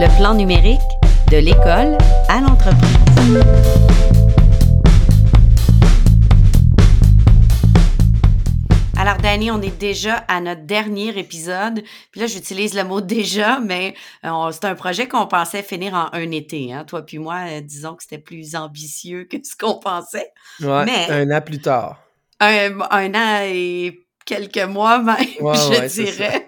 le plan numérique de l'école à l'entreprise. Alors, Danny, on est déjà à notre dernier épisode. Puis là, j'utilise le mot déjà, mais euh, c'est un projet qu'on pensait finir en un été. Hein? Toi puis moi, euh, disons que c'était plus ambitieux que ce qu'on pensait. Ouais, mais un an plus tard. Un, un an et quelques mois même, je dirais.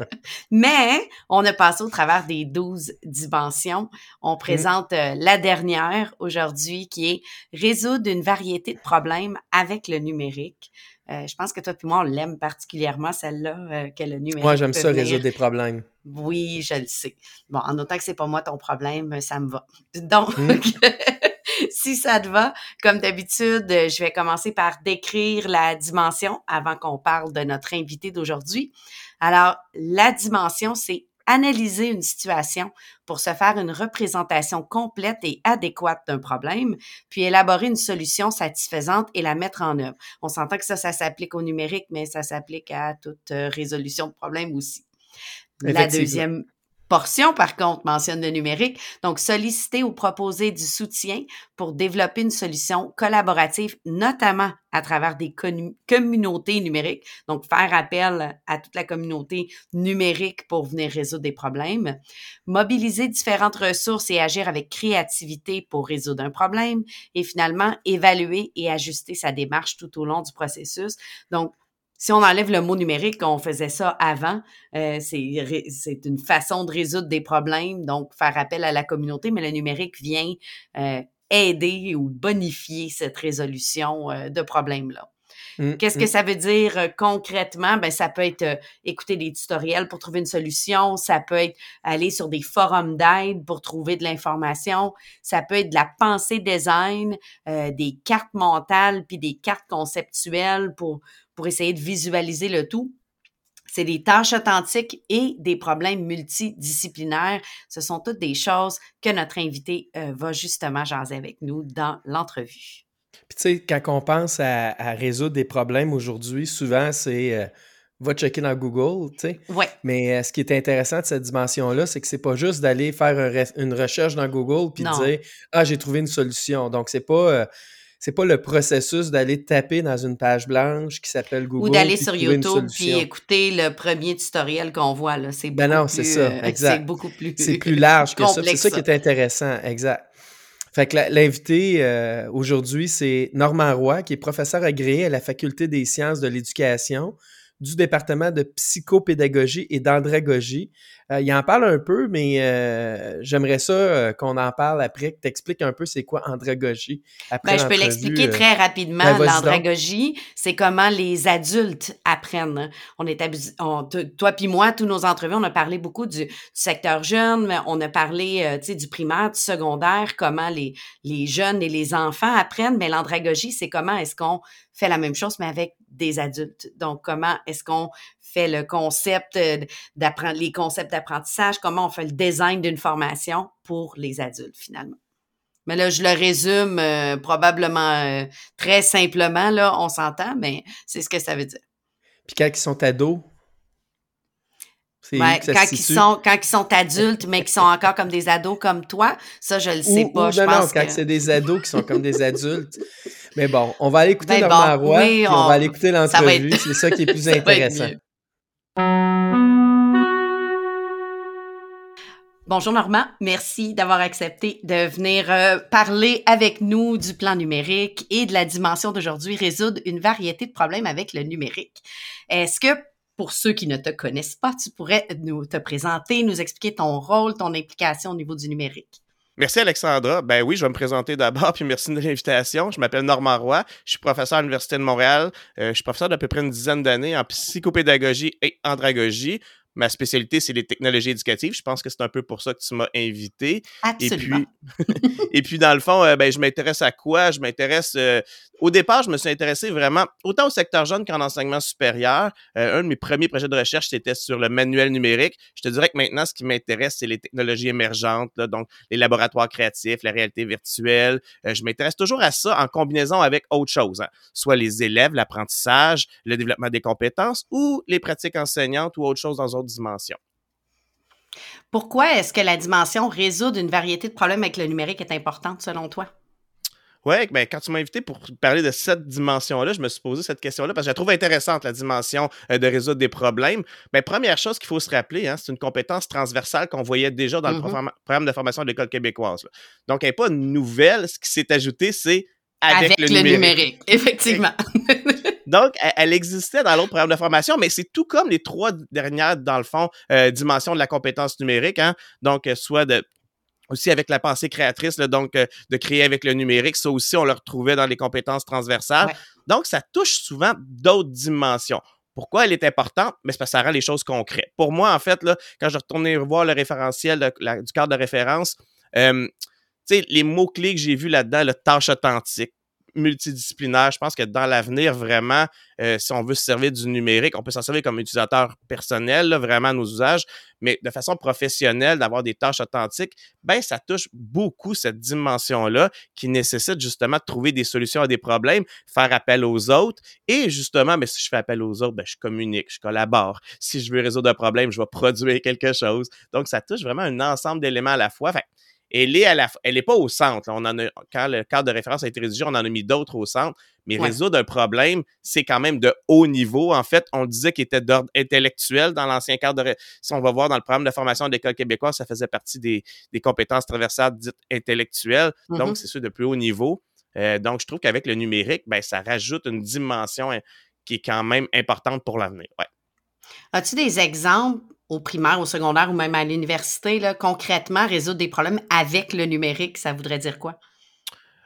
Mais on a passé au travers des 12 dimensions. On mmh. présente euh, la dernière aujourd'hui qui est résoudre une variété de problèmes avec le numérique. Euh, je pense que toi et moi, on l'aime particulièrement, celle-là, euh, que le numérique. Moi, j'aime ça, résoudre des problèmes. Oui, je le sais. Bon, en autant que c'est pas moi ton problème, ça me va. Donc, mmh. si ça te va, comme d'habitude, je vais commencer par décrire la dimension avant qu'on parle de notre invité d'aujourd'hui. Alors, la dimension, c'est analyser une situation pour se faire une représentation complète et adéquate d'un problème, puis élaborer une solution satisfaisante et la mettre en œuvre. On s'entend que ça, ça s'applique au numérique, mais ça s'applique à toute euh, résolution de problème aussi. La deuxième, portion, par contre, mentionne le numérique. Donc, solliciter ou proposer du soutien pour développer une solution collaborative, notamment à travers des communautés numériques. Donc, faire appel à toute la communauté numérique pour venir résoudre des problèmes. Mobiliser différentes ressources et agir avec créativité pour résoudre un problème. Et finalement, évaluer et ajuster sa démarche tout au long du processus. Donc, si on enlève le mot numérique, on faisait ça avant, euh, c'est une façon de résoudre des problèmes, donc faire appel à la communauté, mais le numérique vient euh, aider ou bonifier cette résolution euh, de problèmes-là. Mmh, Qu'est-ce que mmh. ça veut dire euh, concrètement? Ben, ça peut être euh, écouter des tutoriels pour trouver une solution, ça peut être aller sur des forums d'aide pour trouver de l'information, ça peut être de la pensée design, euh, des cartes mentales, puis des cartes conceptuelles pour, pour essayer de visualiser le tout. C'est des tâches authentiques et des problèmes multidisciplinaires. Ce sont toutes des choses que notre invité va justement jaser avec nous dans l'entrevue. Puis tu sais, quand on pense à, résoudre des problèmes aujourd'hui, souvent c'est euh, va checker dans Google, tu sais. Ouais. Mais euh, ce qui est intéressant de cette dimension-là, c'est que c'est pas juste d'aller faire une recherche dans Google puis dire ah j'ai trouvé une solution. Donc c'est pas euh, c'est pas le processus d'aller taper dans une page blanche qui s'appelle Google. Ou d'aller sur YouTube puis écouter le premier tutoriel qu'on voit. Là. C'est ben non, c'est ça, exact. C'est beaucoup plus. C'est plus large que ça. C'est ça qui est intéressant, exact. Fait que l'invité euh, aujourd'hui, c'est Normand Roy, qui est professeur agréé à la Faculté des sciences de l'éducation du département de psychopédagogie et d'andragogie euh, il en parle un peu, mais euh, j'aimerais ça euh, qu'on en parle après, que tu expliques un peu c'est quoi andragogie. ben, je peux l'expliquer très rapidement. Ben, L'andragogie, c'est comment les adultes apprennent. On est toi puis moi, tous nos entrevues, on a parlé beaucoup du, secteur jeune, mais on a parlé du primaire, du secondaire, comment les, les jeunes et les enfants apprennent. Mais l'andragogie, c'est comment est-ce qu'on fait la même chose, mais avec des adultes. Donc, comment est-ce qu'on fait le concept d'apprendre les concepts d'apprentissage, comment on fait le design d'une formation pour les adultes finalement? Mais là, je le résume euh, probablement euh, très simplement, là, on s'entend, mais c'est ce que ça veut dire. Puis quand ils sont ados, quand, ils sont, quand ils sont adultes, mais qui sont encore comme des ados comme toi, ça, je le sais pas. je pense quand c'est des ados qui sont comme des adultes. Mais bon, on va aller écouter ben Normand Roy, puis on... va aller écouter l'entrevue. C'est ça qui est plus intéressant. Bonjour Normand, merci d'avoir accepté de venir euh, parler avec nous du plan numérique et de la dimension d'aujourd'hui, résoudre une variété de problèmes avec le numérique. Est-ce que pour ceux qui ne te connaissent pas, tu pourrais nous te présenter, nous expliquer ton rôle, ton implication au niveau du numérique? Merci Alexandra. Ben oui, je vais me présenter d'abord, puis merci de l'invitation. Je m'appelle Normand Roy, je suis professeur à l'Université de Montréal. Euh, je suis professeur d'à peu près une dizaine d'années en psychopédagogie et andragogie. Ma spécialité, c'est les technologies éducatives. Je pense que c'est un peu pour ça que tu m'as invité. Absolument. Et puis, et puis dans le fond, euh, ben, je m'intéresse à quoi? Je m'intéresse. Euh, au départ, je me suis intéressé vraiment autant au secteur jeune qu'en enseignement supérieur. Euh, un de mes premiers projets de recherche, c'était sur le manuel numérique. Je te dirais que maintenant, ce qui m'intéresse, c'est les technologies émergentes, donc les laboratoires créatifs, la réalité virtuelle. je m'intéresse toujours à ça en combinaison avec autre chose, hein. soit les élèves, l'apprentissage, le développement des compétences ou les pratiques enseignantes ou autre chose dans dimension. Pourquoi est-ce que la dimension résoudre une variété de problèmes avec le numérique est importante selon toi? Oui, ben, quand tu m'as invité pour parler de cette dimension-là, je me suis posé cette question-là parce que je la trouve intéressante, la dimension euh, de résoudre des problèmes. Ben, première chose qu'il faut se rappeler, hein, c'est une compétence transversale qu'on voyait déjà dans le mm-hmm. programme de formation de l'École québécoise. Donc, elle n'est pas nouvelle. Ce qui s'est ajouté, c'est avec, le, numérique. Effectivement. Donc, elle, existait dans l'autre programme de formation, mais c'est tout comme les trois dernières, dans le fond, euh, dimensions de la compétence numérique. Hein? Donc, euh, soit de aussi avec la pensée créatrice, donc euh, de créer avec le numérique, ça aussi, on le retrouvait dans les compétences transversales. Donc, ça touche souvent d'autres dimensions. Pourquoi elle est importante? Mais c'est parce que ça rend les choses concrètes. Pour moi, en fait, là, quand je retournais voir le référentiel du cadre de référence, euh, les mots-clés que j'ai vus là-dedans, le tâche authentique, multidisciplinaire. Je pense que dans l'avenir, vraiment, euh, si on veut se servir du numérique, on peut s'en servir comme utilisateur personnel, vraiment à nos usages, mais de façon professionnelle, d'avoir des tâches authentiques, ben ça touche beaucoup cette dimension-là qui nécessite justement de trouver des solutions à des problèmes, faire appel aux autres et justement, mais ben, si je fais appel aux autres, ben, je communique, je collabore. Si je veux résoudre un problème, je vais produire quelque chose. Donc, ça touche vraiment un ensemble d'éléments à la fois elle est à la, elle est pas au centre. On en a, quand le cadre de référence a été rédigé, on en a mis d'autres au centre. Mais résoudre un problème, c'est quand même de haut niveau. En fait, on disait qu'il était d'ordre intellectuel dans l'ancien cadre de Si on va voir dans le programme de formation de l'école québécoise, ça faisait partie des, des compétences traversales dites intellectuelles. Donc, mm-hmm. c'est sûr de plus haut niveau. Euh, donc, je trouve qu'avec le numérique, ben, ça rajoute une dimension hein, qui est quand même importante pour l'avenir. Ouais. As-tu des exemples au primaire, au secondaire ou même à l'université, concrètement, résoudre des problèmes avec le numérique, ça voudrait dire quoi?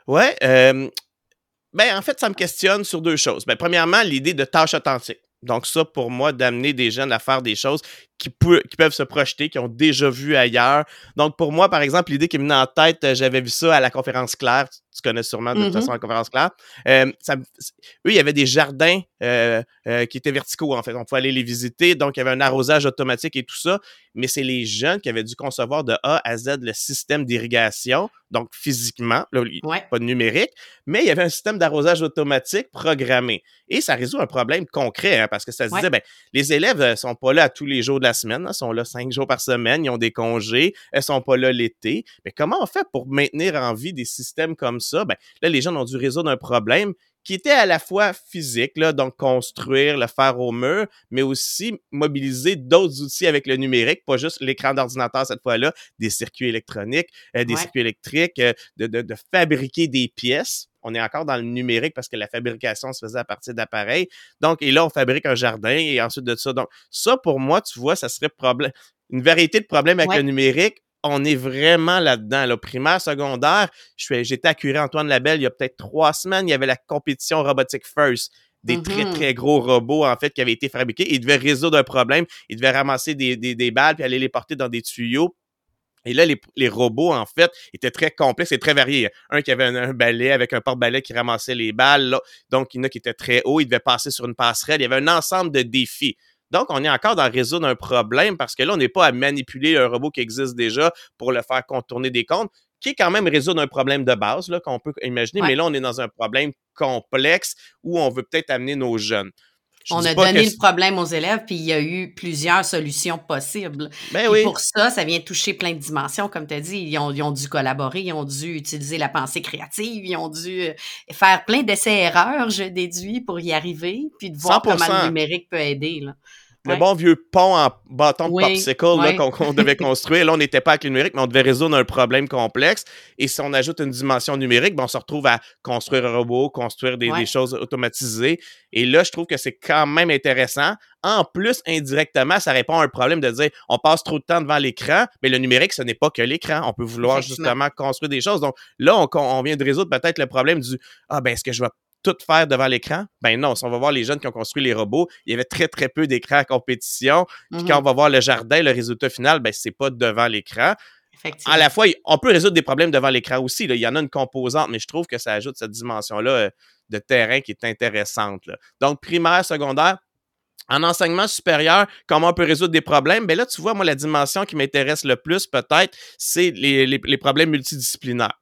Oui. Euh, ben, en fait, ça me questionne sur deux choses. Ben, premièrement, l'idée de tâche authentique. Donc, ça, pour moi, d'amener des jeunes à faire des choses qui, qui, peuvent se projeter, qui ont déjà vu ailleurs. Donc, pour moi, par exemple, l'idée qui me venait en tête, euh, j'avais vu ça à la conférence Claire. Tu connais sûrement de toute mm-hmm. façon la conférence Claire. Euh, ça, eux, il y avait des jardins euh, qui étaient verticaux, en fait. On pouvait aller les visiter. Donc, il y avait un arrosage automatique et tout ça. Mais c'est les jeunes qui avaient dû concevoir de A à Z le système d'irrigation, donc physiquement, pas de numérique, mais il y avait un système d'arrosage automatique programmé. Et ça résout un problème concret, hein, parce que ça se disait, ben, les élèves ne sont pas là tous les jours la semaine. Elles sont là cinq jours par semaine, ils ont des congés, elles sont pas là l'été. Mais comment on fait pour maintenir en vie des systèmes comme ça? Ben, là, les gens ont dû résoudre un problème qui était à la fois physique, là, donc construire, le faire au mur, mais aussi mobiliser d'autres outils avec le numérique, pas juste l'écran d'ordinateur cette fois-là, des circuits électroniques, euh, des circuits électriques, euh, de, de, de, fabriquer des pièces on est encore dans le numérique parce que la fabrication se faisait à partir d'appareils. Donc, et là, on fabrique un jardin et ensuite de ça. Donc, ça, pour moi, tu vois, ça serait problème, une variété de problèmes avec le numérique. On est vraiment là-dedans. Là. Primaire, secondaire, j'étais à Curie Antoine Labelle il y a peut-être trois semaines. Il y avait la compétition robotique First des très, mm-hmm. très gros robots, en fait, qui avaient été fabriqués. Ils devaient résoudre un problème. Ils devaient ramasser des, des, des balles puis aller les porter dans des tuyaux et là, les, robots, en fait, étaient très complexes et très variés. Un qui avait un, balai avec un porte-balai qui ramassait les balles. Donc, il y en a qui étaient très hauts. Il devait passer sur une passerelle. Il y avait un ensemble de défis. Donc, on est encore dans résoudre un problème parce que là, on n'est pas à manipuler un robot qui existe déjà pour le faire contourner des comptes, qui est quand même résoudre un problème de base qu'on peut imaginer. Mais là, on est dans un problème complexe où on veut peut-être amener nos jeunes on a donné le problème aux élèves, puis il y a eu plusieurs solutions possibles. Ben oui. Pour ça, ça vient toucher plein de dimensions, comme tu as dit. Ils ont, dû collaborer, ils ont dû utiliser la pensée créative, ils ont dû euh, faire plein d'essais-erreurs, je déduis, pour y arriver, puis de voir comment le numérique peut aider. Là. Le bon vieux pont en bâton de popsicle qu'on devait construire. Là, on n'était pas avec le numérique, mais on devait résoudre un problème complexe. Et si on ajoute une dimension numérique, ben, on se retrouve à construire un robot, construire des, choses automatisées. Et là, je trouve que c'est quand même intéressant. En plus, indirectement, ça répond à un problème de dire on passe trop de temps devant l'écran, mais le numérique, ce n'est pas que l'écran. On peut vouloir justement construire des choses. Donc là, on, on vient de résoudre peut-être le problème du Ah, ben, est-ce que je vais tout faire devant l'écran? Ben non, si on va voir les jeunes qui ont construit les robots, il y avait très, très peu d'écrans à compétition. Puis quand mm-hmm. on va voir le jardin, le résultat final, ben c'est pas devant l'écran. À la fois, on peut résoudre des problèmes devant l'écran aussi. Il y en a une composante, mais je trouve que ça ajoute cette dimension-là euh, de terrain qui est intéressante. Donc, primaire, secondaire, en enseignement supérieur, comment on peut résoudre des problèmes? Ben là, tu vois, moi, la dimension qui m'intéresse le plus, peut-être, c'est les, les, problèmes multidisciplinaires.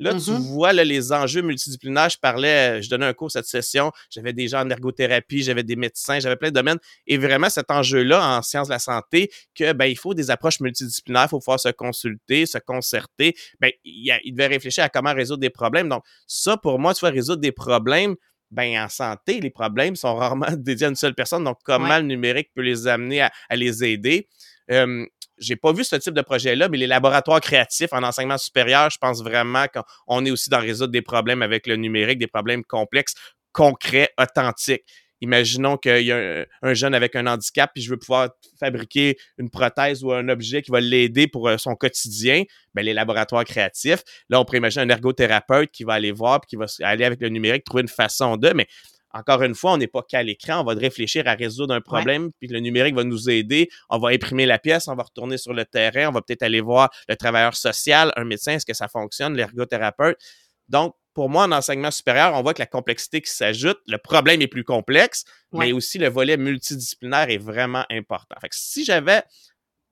Là, tu Mhm. vois là, les enjeux multidisciplinaires. Je parlais, je donnais un cours cette session, j'avais des gens en ergothérapie, j'avais des médecins, j'avais plein de domaines. Et vraiment, cet enjeu-là en sciences de la santé, que ben, il faut des approches multidisciplinaires, il faut pouvoir se consulter, se concerter. Ben, il, devait réfléchir à comment résoudre des problèmes. Donc, ça, pour moi, tu vois, résoudre des problèmes, ben, en santé, les problèmes sont rarement dédiés à une seule personne. Donc, comment Ouais. le numérique peut les amener à, à les aider? Euh, j'ai pas vu ce type de projet-là, mais les laboratoires créatifs en enseignement supérieur, je pense vraiment qu'on est aussi dans résoudre des problèmes avec le numérique, des problèmes complexes, concrets, authentiques. Imaginons qu'il y a un, un jeune avec un handicap, puis je veux pouvoir fabriquer une prothèse ou un objet qui va l'aider pour euh, son quotidien. Ben, les laboratoires créatifs, là, on pourrait imaginer un ergothérapeute qui va aller voir, puis qui va aller avec le numérique, trouver une façon de, mais encore une fois, on n'est pas qu'à l'écran, on va réfléchir à résoudre un problème, puis le numérique va nous aider. On va imprimer la pièce, on va retourner sur le terrain, on va peut-être aller voir le travailleur social, un médecin, est-ce que ça fonctionne, l'ergothérapeute. Donc, pour moi, en enseignement supérieur, on voit que la complexité qui s'ajoute, le problème est plus complexe, mais aussi le volet multidisciplinaire est vraiment important. Fait que si j'avais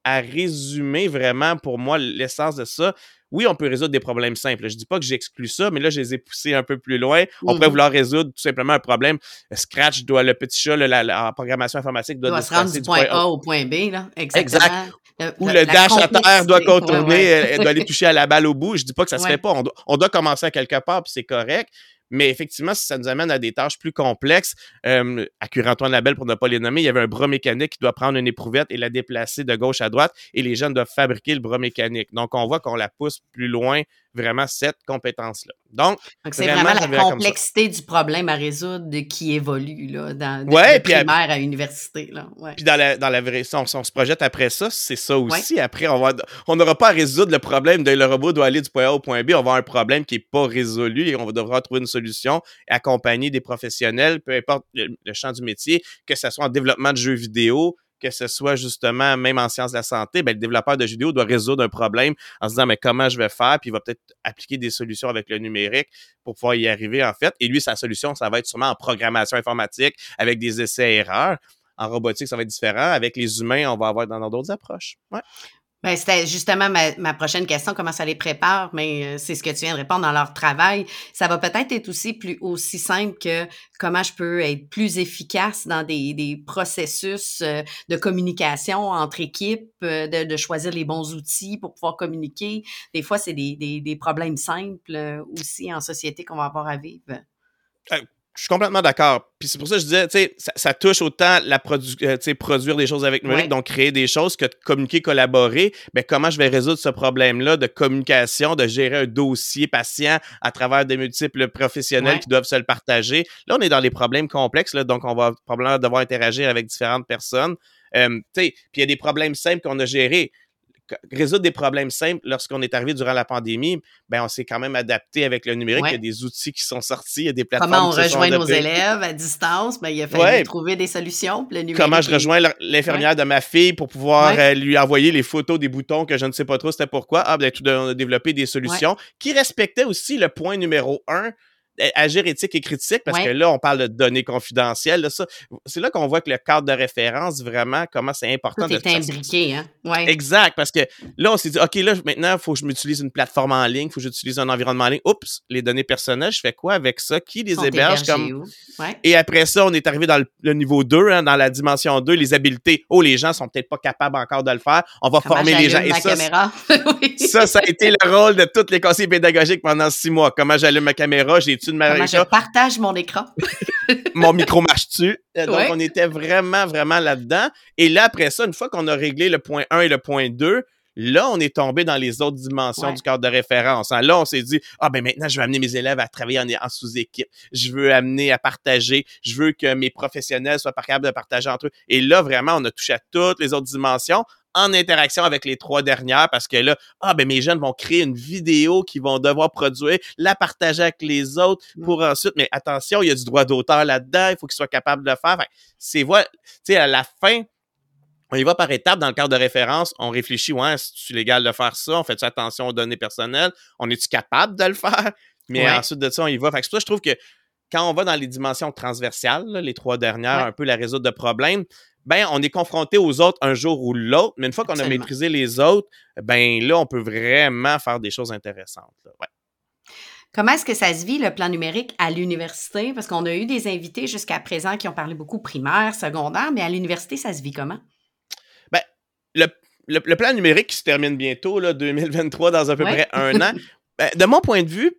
à résumer vraiment pour moi l'essence de ça, oui, on peut résoudre des problèmes simples. Je dis pas que j'exclus ça, mais là, je les ai poussés un peu plus loin. On pourrait Mhm. vouloir résoudre tout simplement un problème. Scratch doit, le petit chat, la, la- en programmation informatique, doit, doit se rendre du point A au point B, là. Exactement. Le- ou le dash à terre doit contourner, Ouais, doit aller toucher à la balle au bout. Je dis pas que ça se Ouais. fait pas. On doit, on doit commencer à quelque part, puis c'est correct. Mais effectivement, ça nous amène à des tâches plus complexes, euh, à Curie-Antoine Labelle, pour ne pas les nommer, il y avait un bras mécanique qui doit prendre une éprouvette et la déplacer de gauche à droite, et les jeunes doivent fabriquer le bras mécanique. Donc, on voit qu'on la pousse plus loin, vraiment, cette compétence-là. Donc, Donc, c'est Vraiment, la complexité du problème à résoudre qui évolue, là, dans, de, Ouais, de puis à- primaire à université, là. Ouais. Puis dans la, dans la vraie, si on, si on se projette après ça, c'est ça aussi. Après, on va, on n'aura pas à résoudre le problème de le robot doit aller du point A au point B. On va avoir un problème qui n'est pas résolu et on va devoir trouver une solution, accompagner des professionnels, peu importe le, le champ du métier, que ce soit en développement de jeux vidéo, que ce soit justement même en sciences de la santé, ben, le développeur de vidéo doit résoudre un problème en se disant mais comment je vais faire, puis il va peut-être appliquer des solutions avec le numérique pour pouvoir y arriver en fait. Et lui, sa solution, ça va être sûrement en programmation informatique avec des essais-erreurs. En robotique, ça va être différent. Avec les humains, on va avoir dans d'autres approches. Ouais. Ben, c'était justement ma, ma prochaine question, comment ça les prépare, mais euh, c'est ce que tu viens de répondre dans leur travail. Ça va peut-être être aussi plus aussi simple que comment je peux être plus efficace dans des, des processus euh, de communication entre équipes, euh, de, de choisir les bons outils pour pouvoir communiquer. Des fois, c'est des, des, des problèmes simples aussi en société qu'on va avoir à vivre. Je suis complètement d'accord. Puis c'est pour ça que je disais, tu sais, ça, ça touche autant la produ euh, tu sais, produire des choses avec numérique, Ouais. donc créer des choses, que de communiquer, collaborer. Mais comment je vais résoudre ce problème-là de communication, de gérer un dossier patient à travers des multiples professionnels Ouais. qui doivent se le partager? Là, on est dans les problèmes complexes, là, donc on va probablement devoir interagir avec différentes personnes. Euh, tu sais, puis il y a des problèmes simples qu'on a gérés. Résoudre des problèmes simples lorsqu'on est arrivé durant la pandémie, ben on s'est quand même adapté avec le numérique. Ouais. Il y a des outils qui sont sortis, il y a des plateformes Comment on qui rejoint nos élèves à distance? Ben, il a fallu Ouais. trouver des solutions. le numérique comment je rejoins l'in- l'infirmière de ma fille pour pouvoir euh, lui envoyer les photos des boutons que je ne sais pas trop c'était pourquoi. Ah, ben, tout on a développé des solutions qui respectaient aussi le point numéro un, agir éthique et critique, parce Ouais. que là, on parle de données confidentielles. là, ça, c'est là qu'on voit que le cadre de référence, vraiment, comment c'est important Tout de est imbriqué, hein? Ouais. Exact, parce que là, on s'est dit, OK, là, maintenant, il faut que je m'utilise une plateforme en ligne, il faut que j'utilise un environnement en ligne. Oups, les données personnelles, je fais quoi avec ça? Qui les Sont héberge comme. Ouais. Et après ça, on est arrivé dans le, le niveau 2, hein, dans la dimension 2, les habiletés. Oh, les gens sont peut-être pas capables encore de le faire. On va Comment former les gens. Et ma ça, caméra? Ça, ça a été le rôle de tous les conseillers pédagogiques pendant six mois. Comment j'allume ma caméra, j'ai je partage mon écran? mon micro marche-tu? Euh, Donc, Ouais. on était vraiment, vraiment là-dedans. Et là, après ça, une fois qu'on a réglé le point 1 et le point 2, là, on est tombé dans les autres dimensions Ouais. du cadre de référence. hein. Là, on s'est dit, ah ben maintenant, je veux amener mes élèves à travailler en, en sous-équipe. Je veux amener à partager. Je veux que mes professionnels soient capables de partager entre eux. Et là, vraiment, on a touché à toutes les autres dimensions en interaction avec les trois dernières parce que là, ah ben mes jeunes vont créer une vidéo qu'ils vont devoir produire, la partager avec les autres pour ensuite, mais attention, il y a du droit d'auteur là-dedans, il faut qu'ils soient capables de le faire. Que c'est voilà, tu sais, à la fin, on y va par étapes dans le cadre de référence, on réfléchit, ouais, c'est-tu légal de faire ça, on fait attention aux données personnelles, on est-tu capable de le faire? Mais Ouais. ensuite de ça, on y va. Fait que c'est pour ça que je trouve que quand on va dans les dimensions transversales, là, les trois dernières, Ouais. un peu la résoudre de problèmes, ben on est confronté aux autres un jour ou l'autre, mais une fois qu'on a maîtrisé les autres, ben là, on peut vraiment faire des choses intéressantes. là. Ouais. Comment est-ce que ça se vit, le plan numérique, à l'université? Parce qu'on a eu des invités jusqu'à présent qui ont parlé beaucoup primaire, secondaire, mais à l'université, ça se vit comment? Ben, le, plan numérique qui se termine bientôt, là, 2023, dans à peu près un an, ben, de mon point de vue,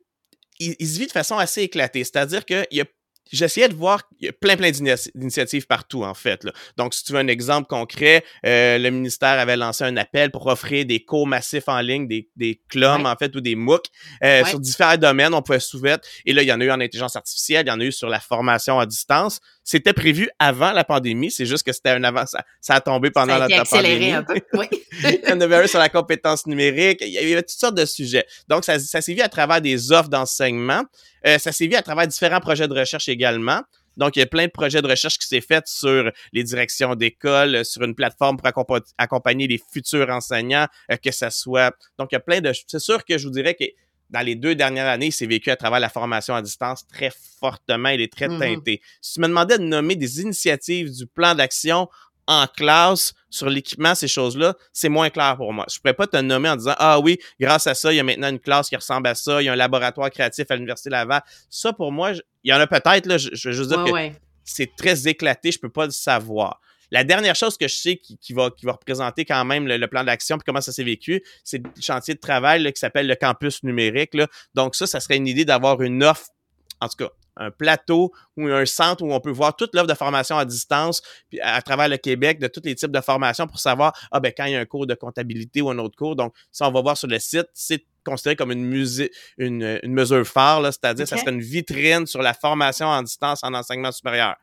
il, il, se vit de façon assez éclatée. C'est-à-dire qu'il y a j'essayais de voir, il y a plein, plein d'initiatives partout, en fait. Là. Donc, si tu veux un exemple concret, euh, le ministère avait lancé un appel pour offrir des cours massifs en ligne, des, des CLOM, en fait, ou des MOOC, euh, sur différents domaines, on pouvait soumettre. Et là, il y en a eu en intelligence artificielle, il y en a eu sur la formation à distance. C'était prévu avant la pandémie, c'est juste que c'était un avant, ça, ça, a tombé pendant ça a la pandémie. Un peu. Oui. il y en avait un sur la compétence numérique, il y avait toutes sortes de sujets. Donc, ça, ça s'est vu à travers des offres d'enseignement. Euh, ça s'est vu à travers différents projets de recherche également. Donc, il y a plein de projets de recherche qui s'est fait sur les directions d'école, euh, sur une plateforme pour accompagner les futurs enseignants, euh, que ça soit. Donc, il y a plein de. C'est sûr que je vous dirais que dans les deux dernières années, c'est vécu à travers la formation à distance très fortement. Il est très mm-hmm. teinté. Si tu me demandais de nommer des initiatives du plan d'action en classe sur l'équipement, ces choses-là, c'est moins clair pour moi. Je pourrais pas te nommer en disant Ah oui, grâce à ça, il y a maintenant une classe qui ressemble à ça, il y a un laboratoire créatif à l'Université Laval. Ça, pour moi, il y en a peut-être, là, je, veux juste dire que c'est très éclaté, je peux pas le savoir. La dernière chose que je sais qui, va, qui va représenter quand même le, plan d'action puis comment ça s'est vécu, c'est le chantier de travail qui s'appelle le campus numérique. Là. Donc ça, ça serait une idée d'avoir une offre, en tout cas, un plateau ou un centre où on peut voir toute l'offre de formation à distance puis à, travers le Québec de tous les types de formations pour savoir ah ben quand il y a un cours de comptabilité ou un autre cours. Donc ça on va voir sur le site, c'est considéré comme une, musée, une, une mesure phare, c'est-à-dire que ça serait une vitrine sur la formation en distance en enseignement supérieur.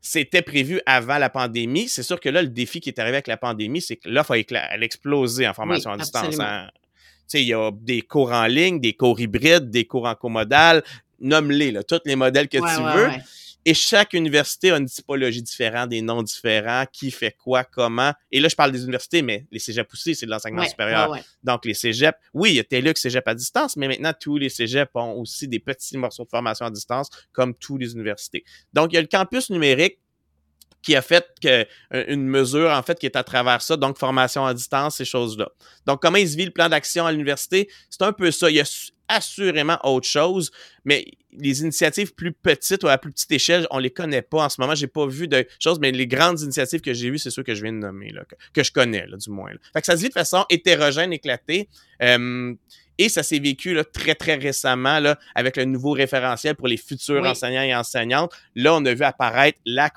C'était prévu avant la pandémie. C'est sûr que là, le défi qui est arrivé avec la pandémie, c'est que l'offre a, explosé en formation à distance. Hein. il y a des cours en ligne, des cours hybrides, des cours en comodal, nomme-les, tous les modèles que tu veux. Et chaque université a une typologie différente, des noms différents, qui fait quoi, comment. Et là, je parle des universités, mais les cégeps aussi, c'est de l'enseignement supérieur. Donc, les cégeps, oui, il y a TELUX cégep à distance, mais maintenant, tous les cégeps ont aussi des petits morceaux de formation à distance, comme tous les universités. Donc, il y a le campus numérique qui a fait que, euh, une mesure, en fait, qui est à travers ça, donc formation à distance, ces choses-là. Donc, comment il se vit le plan d'action à l'université? C'est un peu ça. Il y a assurément autre chose, mais les initiatives plus petites ou à plus petite échelle, on les connaît pas en ce moment. J'ai pas vu de choses, mais les grandes initiatives que j'ai vues, c'est ceux que je viens de nommer, là, que, je connais, là, du moins. Fait que ça se vit de façon hétérogène, éclatée. Euh, et ça s'est vécu là, très, très récemment là, avec le nouveau référentiel pour les futurs enseignants et enseignantes. Là, on a vu apparaître la,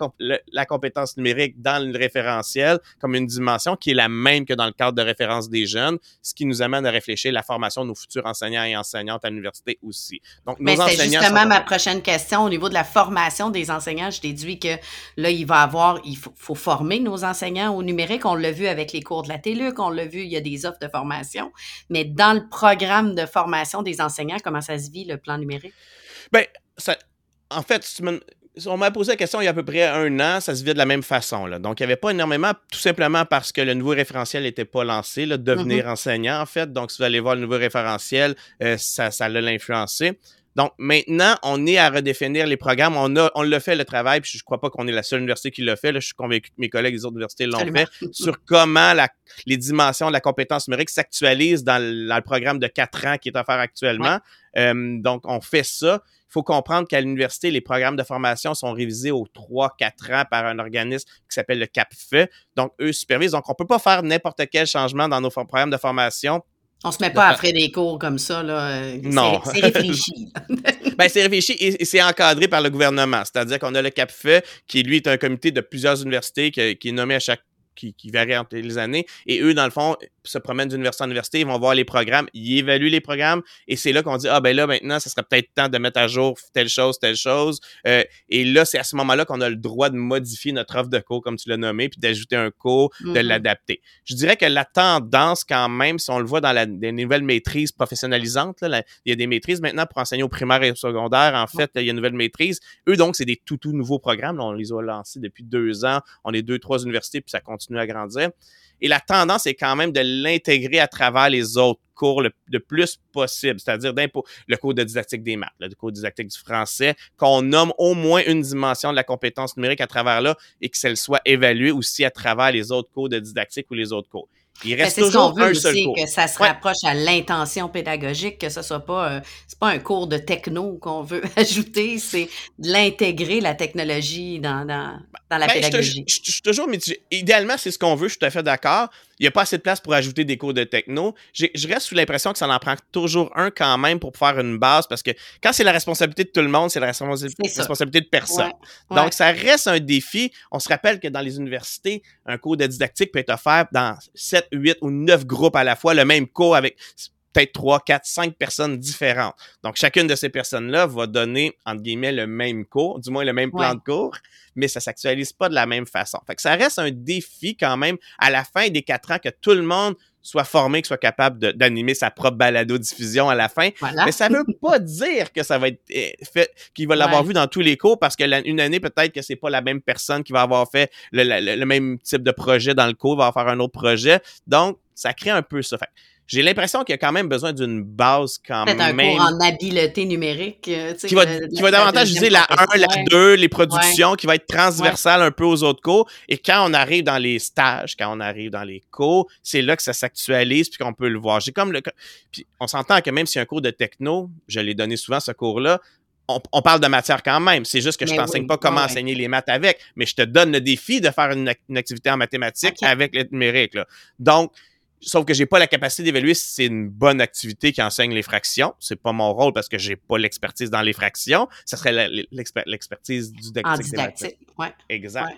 la compétence numérique dans le référentiel comme une dimension qui est la même que dans le cadre de référence des jeunes, ce qui nous amène à réfléchir la formation de nos futurs enseignants et enseignantes à l'université aussi. Donc, nos Mais c'est justement ma prochaine question au niveau de la formation des enseignants. Je déduis que là, il va avoir, il faut, faut former nos enseignants au numérique. On l'a vu avec les cours de la TELUC, on l'a vu, il y a des offres de formation. Mais dans le programme de formation des enseignants, comment ça se vit, le plan numérique? Bien, en fait, on m'a posé la question il y a à peu près un an, ça se vit de la même façon. Là. Donc, il n'y avait pas énormément, tout simplement parce que le nouveau référentiel n'était pas lancé, là, devenir mm-hmm. enseignant, en fait. Donc, si vous allez voir le nouveau référentiel, euh, ça, ça l'a influencé. Donc maintenant, on est à redéfinir les programmes. On a, on l'a fait le travail, puis je ne crois pas qu'on est la seule université qui l'a fait. Là, je suis convaincu que mes collègues des autres universités l'ont fait sur comment la, les dimensions de la compétence numérique s'actualisent dans, le programme de quatre ans qui est offert actuellement. Euh, donc, on fait ça. Il faut comprendre qu'à l'université, les programmes de formation sont révisés aux 3-4 ans par un organisme qui s'appelle le CAPFE. Donc, eux supervisent. Donc, on ne peut pas faire n'importe quel changement dans nos programmes de formation on se met pas faire des cours comme ça, là. Non. C'est réfléchi. ben, c'est réfléchi et, c'est encadré par le gouvernement. C'est-à-dire qu'on a le CAPFE, qui, lui, est un comité de plusieurs universités qui, qui est nommé à chaque qui, qui varie entre les années. Et eux, dans le fond, se promènent d'université en université, ils vont voir les programmes, ils évaluent les programmes, et c'est là qu'on dit, ah ben là, maintenant, ça serait peut-être temps de mettre à jour telle chose, telle chose. Euh, et là, c'est à ce moment-là qu'on a le droit de modifier notre offre de cours, comme tu l'as nommé, puis d'ajouter un cours, de mm-hmm. l'adapter. Je dirais que la tendance, quand même, si on le voit dans la, les nouvelles maîtrises professionnalisantes, là, il y a des maîtrises maintenant pour enseigner au primaire et au secondaire. En fait, il y a une nouvelle maîtrise. Eux, donc, c'est des tout, tout nouveaux programmes. on les a lancés depuis deux ans. On est deux, trois universités, puis ça continue à grandir. Et la tendance est quand même de l'intégrer à travers les autres cours le, plus possible, c'est-à-dire le cours de didactique des maths, le cours de didactique du français, qu'on nomme au moins une dimension de la compétence numérique à travers là et que celle soit évaluée aussi à travers les autres cours de didactique ou les autres cours. Il ben, reste toujours ce veut un seul cours. que ça se rapproche à l'intention pédagogique, que ce soit pas, euh, c'est pas un cours de techno qu'on veut ajouter, c'est de l'intégrer, la technologie, dans, dans, dans la ben, pédagogie. Je, suis toujours Idéalement, c'est ce qu'on veut, je suis tout à fait d'accord. Il n'y a pas assez de place pour ajouter des cours de techno. Je reste sous l'impression que ça en prend toujours un quand même pour faire une base, parce que quand c'est la responsabilité de tout le monde, c'est la responsabilité de personne. Donc, ça reste un défi. On se rappelle que dans les universités, un cours de didactique peut être offert dans 7 8 ou 9 groupes à la fois, le même cours avec peut-être 3, 4, 5 personnes différentes. Donc, chacune de ces personnes-là va donner, entre guillemets, le même cours, du moins le même plan de cours, mais ça s'actualise pas de la même façon. Fait que ça reste un défi quand même à la fin des quatre ans que tout le monde soit formé, qu'il soit capable d'animer sa propre balado-diffusion à la fin. Mais ça veut pas dire que ça va être eh, fait, qu'il va l'avoir vu dans tous les cours parce que une année, peut-être que c'est pas la même personne qui va avoir fait le, même type de projet dans le cours, va faire un autre projet. Donc, ça crée un peu ça. Fait j'ai l'impression qu'il y a quand même besoin d'une base quand même. un cours en habileté numérique. Euh, qui va, qui va davantage utiliser la 1, la 2, les productions, qui va être transversale un peu aux autres cours. Et quand on arrive dans les stages, quand on arrive dans les cours, c'est là que ça s'actualise puis qu'on peut le voir. J'ai comme le. Puis on s'entend que même si un cours de techno, je l'ai donné souvent ce cours-là, on, parle de matière quand même. C'est juste que je t'enseigne pas comment enseigner les maths avec, mais je te donne le défi de faire une, activité en mathématiques avec le numérique. Là. Donc, Sauf que j'ai pas la capacité d'évaluer si c'est une bonne activité qui enseigne les fractions. C'est pas mon rôle parce que j'ai pas l'expertise dans les fractions. Ça serait l'expertise du didactique. Ouais. Exact.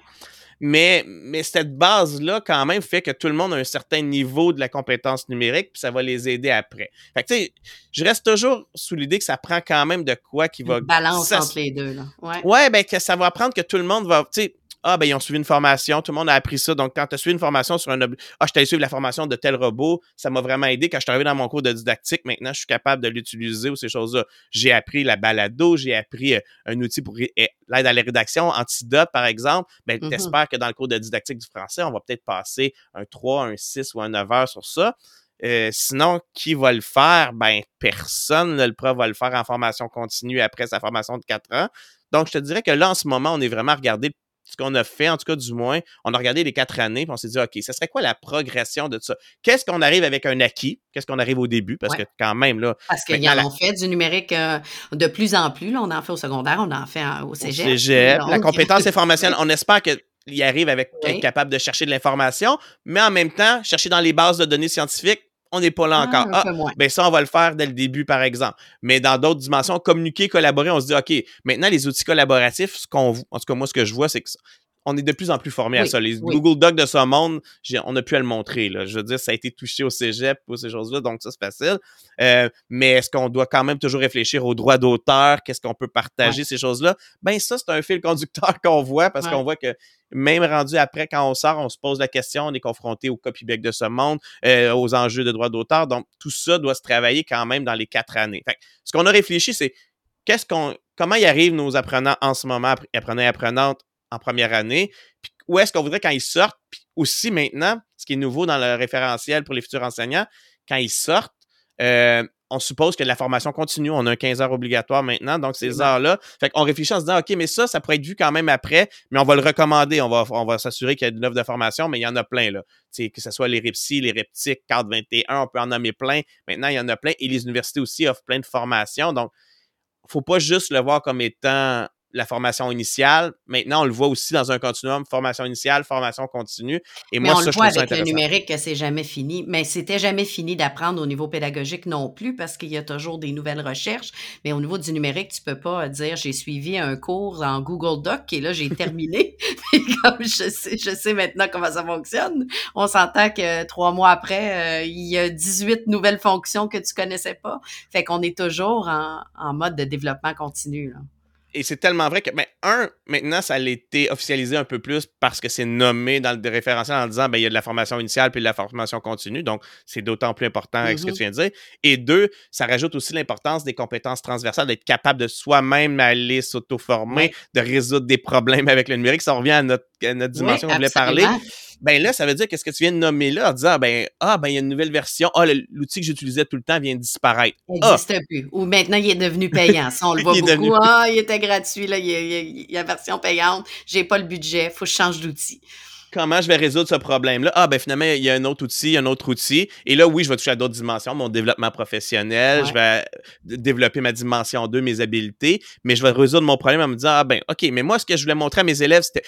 Mais, mais cette base-là, quand même, fait que tout le monde a un certain niveau de la compétence numérique, puis ça va les aider après. Fait que, tu sais, je reste toujours sous l'idée que ça prend quand même de quoi qui va... balance entre les deux, là. Ouais. ouais, ben, que ça va apprendre que tout le monde va, tu sais, ah, ben, ils ont suivi une formation, tout le monde a appris ça. Donc, quand tu as suivi une formation sur un ah, je t'ai suivi la formation de tel robot, ça m'a vraiment aidé. Quand je suis arrivé dans mon cours de didactique, maintenant, je suis capable de l'utiliser ou ces choses-là. J'ai appris la balado, j'ai appris euh, un outil pour l'aide à la rédaction, Antidote, par exemple. Ben, mm t'espères que dans le cours de didactique du français, on va peut-être passer un 3, un 6 ou un 9 heures sur ça. Euh, sinon, qui va le faire? Ben, personne. le prof va le faire en formation continue après sa formation de 4 ans. Donc, je te dirais que là, en ce moment, on est vraiment regardé ce qu'on a fait, en tout cas du moins, on a regardé les quatre années, puis on s'est dit, OK, ce serait quoi la progression de ça? Qu'est-ce qu'on arrive avec un acquis? Qu'est-ce qu'on arrive au début? Parce que quand même, là. Parce qu'il y en fait du numérique euh, de plus en plus. Là, on en fait au secondaire, on en fait au cégep. Au cégep, la compétence informationnelle, on espère que il arrive avec être capable de chercher de l'information, mais en même temps, chercher dans les bases de données scientifiques, on n'est pas là encore. Ah, ben ça, on va le faire dès le début, par exemple. Mais dans d'autres dimensions, communiquer, collaborer, on se dit, OK, maintenant, les outils collaboratifs, ce qu'on, en tout cas, moi, ce que je vois, c'est que on est de plus en plus formé à ça. Les Google Docs de ce monde, on a pu à le montrer. Là. Je veux dire, ça a été touché au cégep ou ces choses-là, donc ça, c'est facile. Euh, mais est-ce qu'on doit quand même toujours réfléchir aux droits d'auteur? Qu'est-ce qu'on peut partager, ces choses-là? Ben ça, c'est un fil conducteur qu'on voit parce qu'on voit que même rendu après, quand on sort, on se pose la question, on est confronté au copyback de ce monde, euh, aux enjeux de droits d'auteur. Donc, tout ça doit se travailler quand même dans les quatre années. Fait, ce qu'on a réfléchi, c'est qu'est-ce qu'on, comment y arrivent nos apprenants en ce moment, apprenants et apprenantes en première année, puis où est-ce qu'on voudrait quand ils sortent, puis aussi maintenant, ce qui est nouveau dans le référentiel pour les futurs enseignants, quand ils sortent, euh, on suppose que la formation continue. On a un 15 heures obligatoire maintenant, donc ces heures-là. Fait qu'on réfléchit en se disant, OK, mais ça, ça pourrait être vu quand même après, mais on va le recommander. On va, on va s'assurer qu'il y a une offre de formation, mais il y en a plein, là. que ce soit les REPSI, les REPTIC, Cadre 21, on peut en nommer plein. Maintenant, il y en a plein et les universités aussi offrent plein de formations. Donc, faut pas juste le voir comme étant la formation initiale. Maintenant, on le voit aussi dans un continuum, formation initiale, formation continue. Et moi, on le voit avec le numérique que c'est jamais fini. Mais c'était jamais fini d'apprendre au niveau pédagogique non plus parce qu'il y a toujours des nouvelles recherches. Mais au niveau du numérique, tu peux pas dire j'ai suivi un cours en Google Doc et là, j'ai terminé. comme je sais, je sais maintenant comment ça fonctionne, on s'entend que trois mois après, euh, il y a 18 nouvelles fonctions que tu connaissais pas. Fait qu'on est toujours en, en mode de développement continu. Là et c'est tellement vrai que, mais un, maintenant, ça a été officialisé un peu plus parce que c'est nommé dans le référentiel en disant, ben, il y a de la formation initiale puis de la formation continue. Donc, c'est d'autant plus important avec ce que mm-hmm. tu viens de dire. Et deux, ça rajoute aussi l'importance des compétences transversales, d'être capable de soi-même aller s'auto-former, de résoudre des problèmes avec le numérique. Ça revient à notre, notre dimension qu'on voulait parler. Ben là, ça veut dire qu'est-ce que tu viens de nommer là en disant, ben, ah, ben, il y a une nouvelle version. Ah, l'outil que j'utilisais tout le temps vient de disparaître. Il ah! n'existe plus. Ou maintenant, il est devenu payant. Ça, on le voit beaucoup. Ah, il était gratuit, là, il y a, la version payante. J'ai pas le budget, faut que je change d'outil comment je vais résoudre ce problème-là? Ah, ben finalement, il y a un autre outil, un autre outil. Et là, oui, je vais toucher à d'autres dimensions, mon développement professionnel, je vais développer ma dimension 2, mes habiletés, mais je vais résoudre mon problème en me disant, ah ben, OK, mais moi, ce que je voulais montrer à mes élèves, c'était.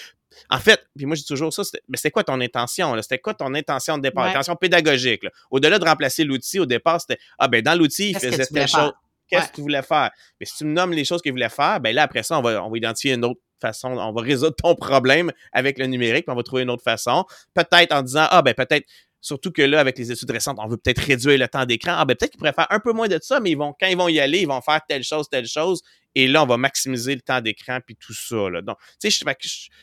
En fait, puis moi, j'ai toujours ça, mais c'était quoi ton intention? C'était quoi ton intention de départ? Intention pédagogique. Au-delà de remplacer l'outil, au départ, c'était, ah ben, dans l'outil, il faisait telle chose. Qu'est-ce que tu voulais faire? Mais si tu me nommes les choses qu'il voulait faire, ben là, après ça, on va, on va identifier une autre façon, on va résoudre ton problème avec le numérique, puis on va trouver une autre façon. Peut-être en disant, ah ben peut-être, surtout que là, avec les études récentes, on veut peut-être réduire le temps d'écran. Ah ben peut-être qu'ils pourraient faire un peu moins de ça, mais ils vont, quand ils vont y aller, ils vont faire telle chose, telle chose. Et là, on va maximiser le temps d'écran puis tout ça. Là. Donc, tu sais,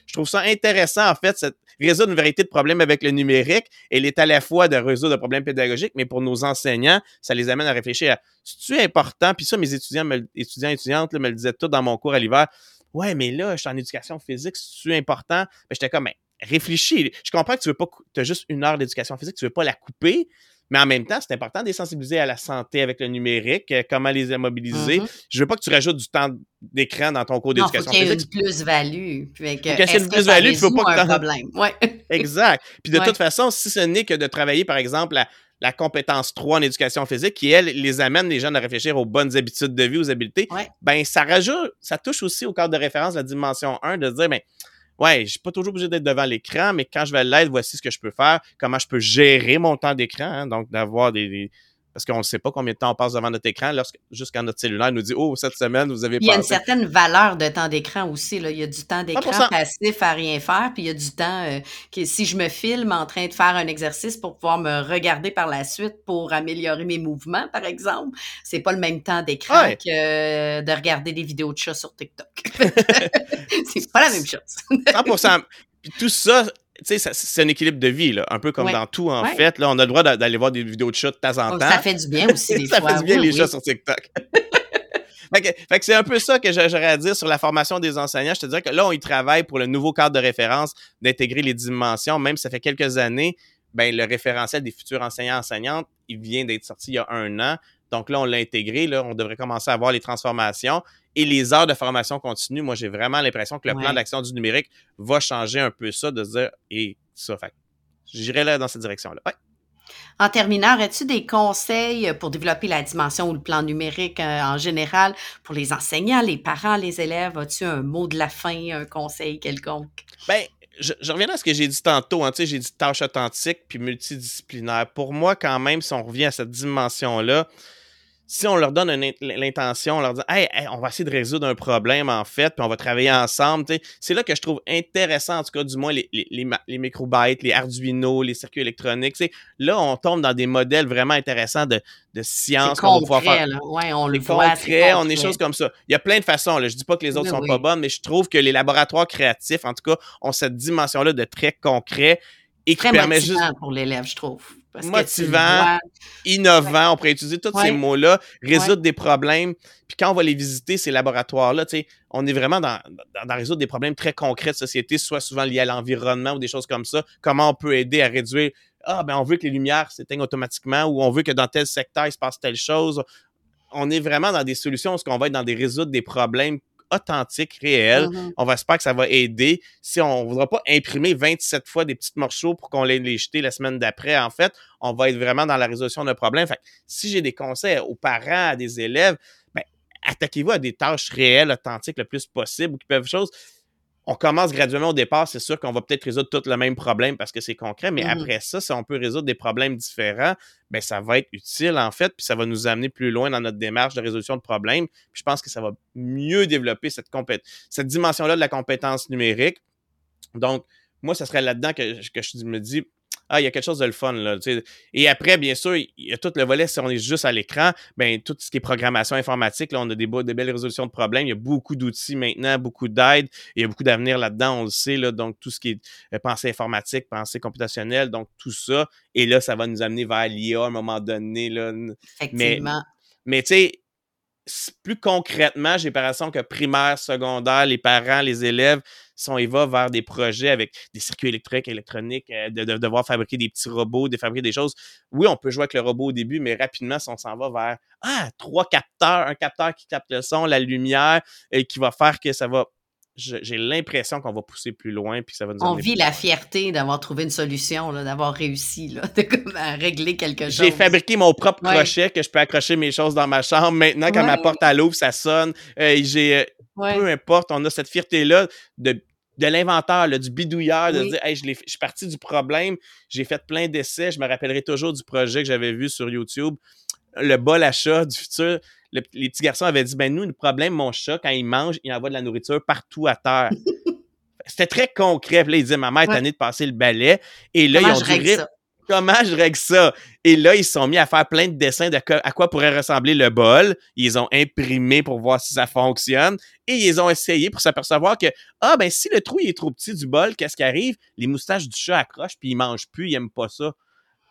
je, trouve ça intéressant, en fait, cette, résoudre une vérité de problème avec le numérique. Elle est à la fois de résoudre un problème pédagogique, mais pour nos enseignants, ça les amène à réfléchir à c'est-tu important? Puis ça, mes étudiants, étudiants et étudiantes me le disaient tout dans mon cours à l'hiver. Ouais, mais là, je suis en éducation physique, c'est important? Ben, j'étais comme, ben, réfléchis. Je comprends que tu veux pas, tu as juste une heure d'éducation physique, tu veux pas la couper, mais en même temps, c'est important de les sensibiliser à la santé avec le numérique, euh, comment les mobiliser. Mm-hmm. Je veux pas que tu rajoutes du temps d'écran dans ton cours d'éducation physique. Il faut qu'il y ait une plus-value. Est-ce une plus-value, tu veux pas que un problème? Ouais. exact. Puis de toute façon, si ce n'est que de travailler, par exemple, la, la compétence 3 en éducation physique, qui, elle, les amène les jeunes à réfléchir aux bonnes habitudes de vie, aux habiletés, ben ça rajoute, ça touche aussi au cadre de référence la dimension 1 de dire, ben, ouais, je suis pas toujours obligé d'être devant l'écran, mais quand je vais l'être, voici ce que je peux faire, comment je peux gérer mon temps d'écran, hein, donc d'avoir des, parce qu'on ne sait pas combien de temps on passe devant notre écran jusqu'à notre cellulaire nous dit Oh, cette semaine, vous avez Il y a une certaine valeur de temps d'écran aussi. Là. Il y a du temps d'écran passif à rien faire, puis il y a du temps euh, que si je me filme en train de faire un exercice pour pouvoir me regarder par la suite pour améliorer mes mouvements, par exemple, c'est pas le même temps d'écran que de regarder des vidéos de chats sur TikTok. c'est pas la même chose. 100 Puis tout ça, c'est un équilibre de vie, là, un peu comme dans tout, en fait. Là, on a le droit d'aller voir des vidéos de chats de temps en oh, temps. Ça fait du bien aussi, des ça fois. Fait du bien, les chats sur TikTok. fait que, c'est un peu ça que j'aurais à dire sur la formation des enseignants. Je te dirais que là, on y travaille pour le nouveau cadre de référence d'intégrer les dimensions. Même si ça fait quelques années, ben, le référentiel des futurs enseignants-enseignantes, il vient d'être sorti il y a un an. Donc là, on l'a intégré. Là, on devrait commencer à voir les transformations. Et les heures de formation continue, moi, j'ai vraiment l'impression que le plan d'action du numérique va changer un peu ça, de se dire, et ça, fait j'irai là dans cette direction-là. En terminant, as-tu des conseils pour développer la dimension ou le plan numérique euh, en général pour les enseignants, les parents, les élèves? As-tu un mot de la fin, un conseil quelconque? Bien, je, reviens à ce que j'ai dit tantôt. Hein, j'ai dit tâche authentique puis multidisciplinaire. Pour moi, quand même, si on revient à cette dimension-là, si on leur donne l'intention, on leur dit hey, on va essayer de résoudre un problème en fait, puis on va travailler ensemble. C'est là que je trouve intéressant, en tout cas, du moins, les, les, les, microbytes, les Arduino, les circuits électroniques. Là, on tombe dans des modèles vraiment intéressants de, de science qu'on va pouvoir faire. Ouais, on les voit, concret, on est choses comme ça. Il y a plein de façons. Là. Je dis pas que les autres sont pas bonnes, mais je trouve que les laboratoires créatifs, en tout cas, ont cette dimension-là de très concret et qui permet juste pour l'élève, je trouve motivant, innovant, on pourrait utiliser tous ces mots-là, résoudre des problèmes. Puis quand on va les visiter, ces laboratoires-là, on est vraiment dans, dans, résoudre des problèmes très concrets de société, soit souvent liés à l'environnement ou des choses comme ça. Comment on peut aider à réduire? Ah, ben on veut que les lumières s'éteignent automatiquement ou on veut que dans tel secteur, il se passe telle chose. On est vraiment dans des solutions où on va être dans des résoudre des problèmes authentique, réel. Mm-hmm. On va espérer que ça va aider. Si on ne voudra pas imprimer 27 fois des petits morceaux pour qu'on les, les jeter la semaine d'après, en fait, on va être vraiment dans la résolution de problème. Fait si j'ai des conseils aux parents, à des élèves, ben, attaquez-vous à des tâches réelles, authentiques le plus possible ou qui peuvent chose on commence graduellement au départ, c'est sûr qu'on va peut-être résoudre tout le même problème parce que c'est concret, mais mmh après ça, si on peut résoudre des problèmes différents, ben ça va être utile en fait, puis ça va nous amener plus loin dans notre démarche de résolution de problèmes. Puis je pense que ça va mieux développer cette, cette dimension-là de la compétence numérique. Donc, moi, ce serait là-dedans que, que je me dis, ah, il y a quelque chose de le fun. Là, et après, bien sûr, il y a tout le volet, si on est juste à l'écran, ben, tout ce qui est programmation informatique, là, on a des, des belles résolutions de problèmes. Il y a beaucoup d'outils maintenant, beaucoup d'aide. Il y a beaucoup d'avenir là-dedans, on le sait. Là, donc, tout ce qui est euh, pensée informatique, pensée computationnelle, donc tout ça. Et là, ça va nous amener vers l'IA à un moment donné. Là. Effectivement. Mais, mais tu sais, plus concrètement, j'ai l'impression que primaire, secondaire, les parents, les élèves, si on vers des projets avec des circuits électriques, électroniques, euh, de, devoir fabriquer des petits robots, de fabriquer des choses. Oui, on peut jouer avec le robot au début, mais rapidement, on s'en va vers ah, trois capteurs, un capteur qui capte le son, la lumière, et qui va faire que ça va j'ai l'impression qu'on va pousser plus loin puis ça va nous On vit la fierté d'avoir trouvé une solution, d'avoir réussi là, de à régler quelque chose. J'ai fabriqué mon propre crochet que je peux accrocher mes choses dans ma chambre. Maintenant, quand ma porte à l'ouvre, ça sonne. Euh, j'ai euh, peu importe, on a cette fierté là de de l'inventeur, du bidouilleur, de dire hey, je, je suis parti du problème, j'ai fait plein d'essais, je me rappellerai toujours du projet que j'avais vu sur YouTube, le bol à chat du futur. Les petits garçons avaient dit ben nous, le problème, mon chat, quand il mange, il envoie de la nourriture partout à terre. C'était très concret. Puis là, il disait ma mère est tannée de passer le balai. Et là, ils ont dit comment je règle ça? Et là, ils se sont mis à faire plein de dessins de à quoi pourrait ressembler le bol. Ils ont imprimé pour voir si ça fonctionne. Et ils ont essayé pour s'apercevoir que, ah, ben, si le trou est trop petit du bol, qu'est-ce qui arrive? Les moustaches du chat accrochent, puis il mange plus, il aime pas ça.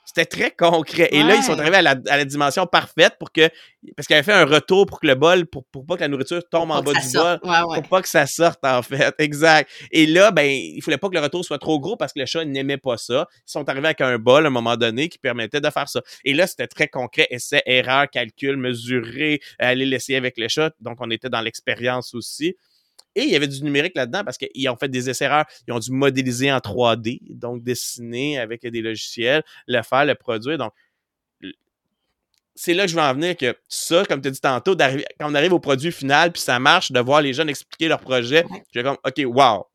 C'était très concret. Et là, ils sont arrivés à la, dimension parfaite pour que. Parce qu'ils avaient fait un retour pour que le bol, pour, pour pas que la nourriture tombe en bas du bol. Pour pas que ça sorte, en fait. Exact. Et là, ben, il fallait pas que le retour soit trop gros parce que le chat n'aimait pas ça. Ils sont arrivés avec un bol à un moment donné qui permettait de faire ça. Et là, c'était très concret. Essai, erreur, calcul, mesurer, aller l'essayer avec le chat. Donc, on était dans l'expérience aussi. Et il y avait du numérique là-dedans parce qu'ils ont fait des essais-erreurs. Ils ont dû modéliser en 3D, donc dessiner avec des logiciels, le faire, le produire. Donc, c'est là que je veux en venir que ça, comme tu as dit tantôt, quand on arrive au produit final, puis ça marche, de voir les jeunes expliquer leur projet, je comme, OK, wow,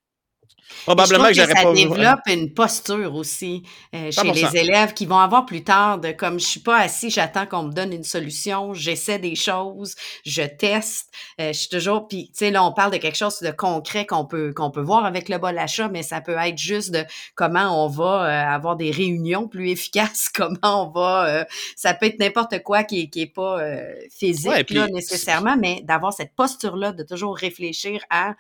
Probablement que, j'aurais pas. Ça développe une posture aussi euh, chez les élèves qui vont avoir plus tard de comme je suis pas assis, j'attends qu'on me donne une solution, j'essaie des choses, je teste, euh, je suis toujours. Puis tu sais là on parle de quelque chose de concret qu'on peut qu'on peut voir avec le bol achat, mais ça peut être juste de comment on va euh, avoir des réunions plus efficaces, comment on va. ça peut être n'importe quoi qui qui est pas physique là, nécessairement, mais d'avoir cette posture là de toujours réfléchir à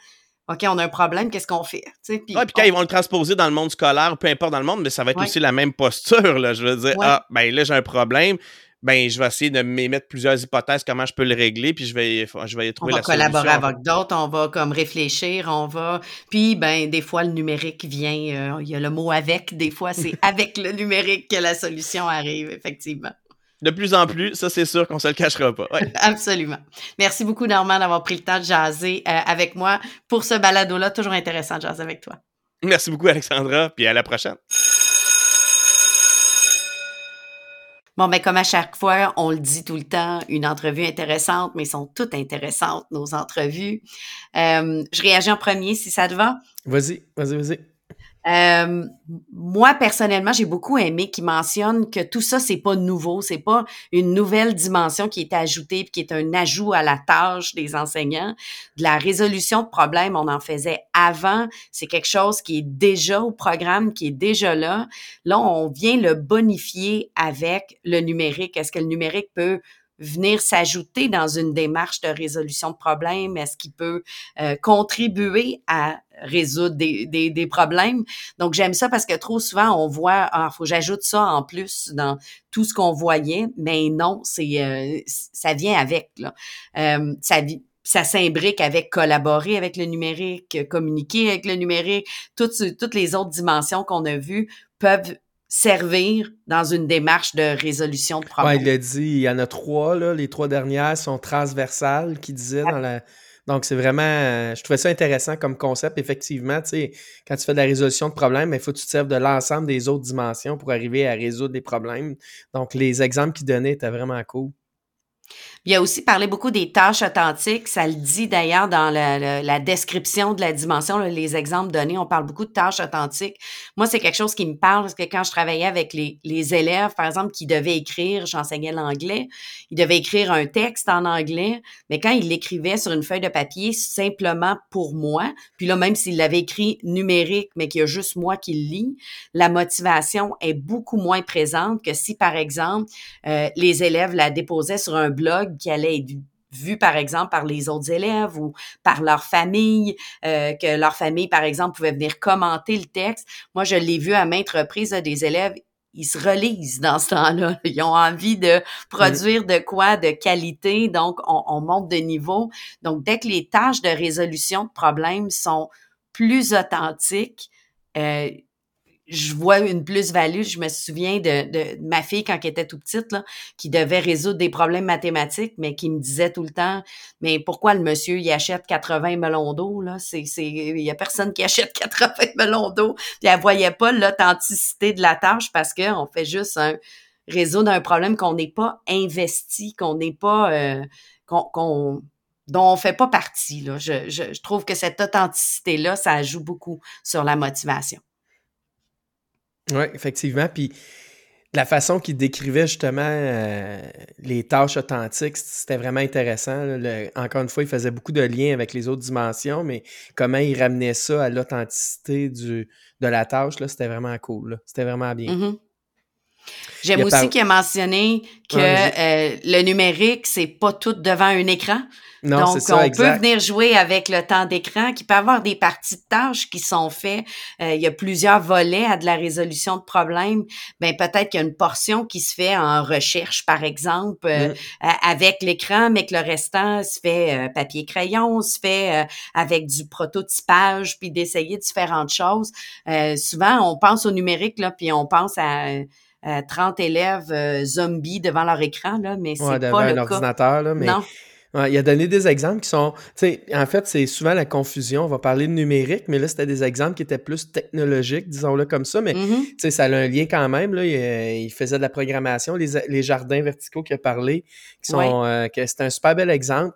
OK, on a un problème, qu'est-ce qu'on fait? puis quand ils vont le transposer dans le monde scolaire, peu importe dans le monde, mais ça va être aussi la même posture. Là. Je veux dire, ah, ben là, j'ai un problème. Ben, je vais essayer de m'émettre plusieurs hypothèses, comment je peux le régler, puis je vais, je vais trouver la solution. On va collaborer avec d'autres, on va comme réfléchir, on va... Puis, ben, des fois, le numérique vient, euh, il y a le mot « avec », des fois, c'est avec le numérique que la solution arrive, effectivement de plus en plus, ça c'est sûr qu'on se le cachera pas. Absolument. Merci beaucoup Normand d'avoir pris le temps de jaser euh, avec moi pour ce balado-là. Toujours intéressant de jaser avec toi. Merci beaucoup Alexandra, puis à la prochaine. Bon, ben comme à chaque fois, on le dit tout le temps, une entrevue intéressante, mais elles sont toutes intéressantes, nos entrevues. Euh, je réagis en premier, si ça te va. Vas-y, vas-y, vas-y. Euh, moi personnellement, j'ai beaucoup aimé qu'il mentionne que tout ça c'est pas nouveau, c'est pas une nouvelle dimension qui est ajoutée qui est un ajout à la tâche des enseignants. De la résolution de problèmes, on en faisait avant, c'est quelque chose qui est déjà au programme, qui est déjà là. Là, on vient le bonifier avec le numérique. Est-ce que le numérique peut venir s'ajouter dans une démarche de résolution de problèmes? Est-ce qu'il peut euh, contribuer à résoudre des, des, des problèmes? Donc, j'aime ça parce que trop souvent, on voit, ah, faut que j'ajoute ça en plus dans tout ce qu'on voyait, mais non, c'est euh, ça vient avec. Là. Euh, ça, ça s'imbrique avec collaborer avec le numérique, communiquer avec le numérique, toutes, toutes les autres dimensions qu'on a vues peuvent servir dans une démarche de résolution de problèmes. Ouais, il a dit, il y en a trois, là, les trois dernières sont transversales, qui disait dans la... Donc, c'est vraiment, je trouvais ça intéressant comme concept. Effectivement, tu sais, quand tu fais de la résolution de problèmes, il faut que tu te serves de l'ensemble des autres dimensions pour arriver à résoudre des problèmes. Donc, les exemples qu'il donnait étaient vraiment cool. Il a aussi parlé beaucoup des tâches authentiques. Ça le dit d'ailleurs dans la, description de la dimension, les exemples donnés. On parle beaucoup de tâches authentiques. Moi, c'est quelque chose qui me parle parce que quand je travaillais avec les, les élèves, par exemple, qui devaient écrire, j'enseignais l'anglais, ils devaient écrire un texte en anglais, mais quand ils l'écrivaient sur une feuille de papier simplement pour moi, puis là, même s'il l'avait écrit numérique, mais qu'il y a juste moi qui le lis, la motivation est beaucoup moins présente que si, par exemple, euh, les élèves la déposaient sur un blog qui allait être vu par exemple par les autres élèves ou par leur famille, euh, que leur famille par exemple pouvait venir commenter le texte. Moi, je l'ai vu à maintes reprises des élèves ils se relisent dans ce temps-là. Ils ont envie de produire de quoi de qualité, donc on, on, monte de niveau. Donc, dès que les tâches de résolution de problèmes sont plus authentiques, euh, je vois une plus-value. Je me souviens de, ma fille quand elle était tout petite, qui devait résoudre des problèmes mathématiques, mais qui me disait tout le temps, mais pourquoi le monsieur, il achète 80 melons d'eau, là? C'est, c'est, il y a personne qui achète 80 melons d'eau. Puis elle voyait pas l'authenticité de la tâche parce qu'on fait juste un résoudre un problème qu'on n'est pas investi, qu'on n'est pas, euh, qu'on, dont on fait pas partie, là. Je, je, je trouve que cette authenticité-là, ça joue beaucoup sur la motivation. Oui, effectivement. Puis la façon qu'il décrivait justement euh, les tâches authentiques, c'était vraiment intéressant. encore une fois, il faisait beaucoup de liens avec les autres dimensions, mais comment il ramenait ça à l'authenticité de la tâche, c'était vraiment cool. C'était vraiment bien. Mm-hmm. J'aime aussi qu'il a mentionné que euh, le numérique, c'est pas tout devant un écran. Non, Donc, ça, on peut venir jouer avec le temps d'écran, qui peut avoir des parties de tâches qui sont faites. Euh, il y a plusieurs volets à de la résolution de problèmes. Ben peut-être qu'il y a une portion qui se fait en recherche, par exemple, euh, mm. avec l'écran, mais que le restant se fait papier-crayon, se fait avec du prototypage, puis d'essayer différentes choses. souvent, on pense au numérique, là, puis on pense à 30 élèves euh, zombies devant leur écran, là, mais c'est pas un ordinateur, Là, mais... Non. Il a donné des exemples qui sont, tu sais, en fait, c'est souvent la confusion. On va parler de numérique, mais là, c'était des exemples qui étaient plus technologiques, disons-le comme ça. Mais, tu sais, ça a un lien quand même. Là, il, faisait de la programmation, les, jardins verticaux qu'il a parlé, qui sont, euh, c'est un super bel exemple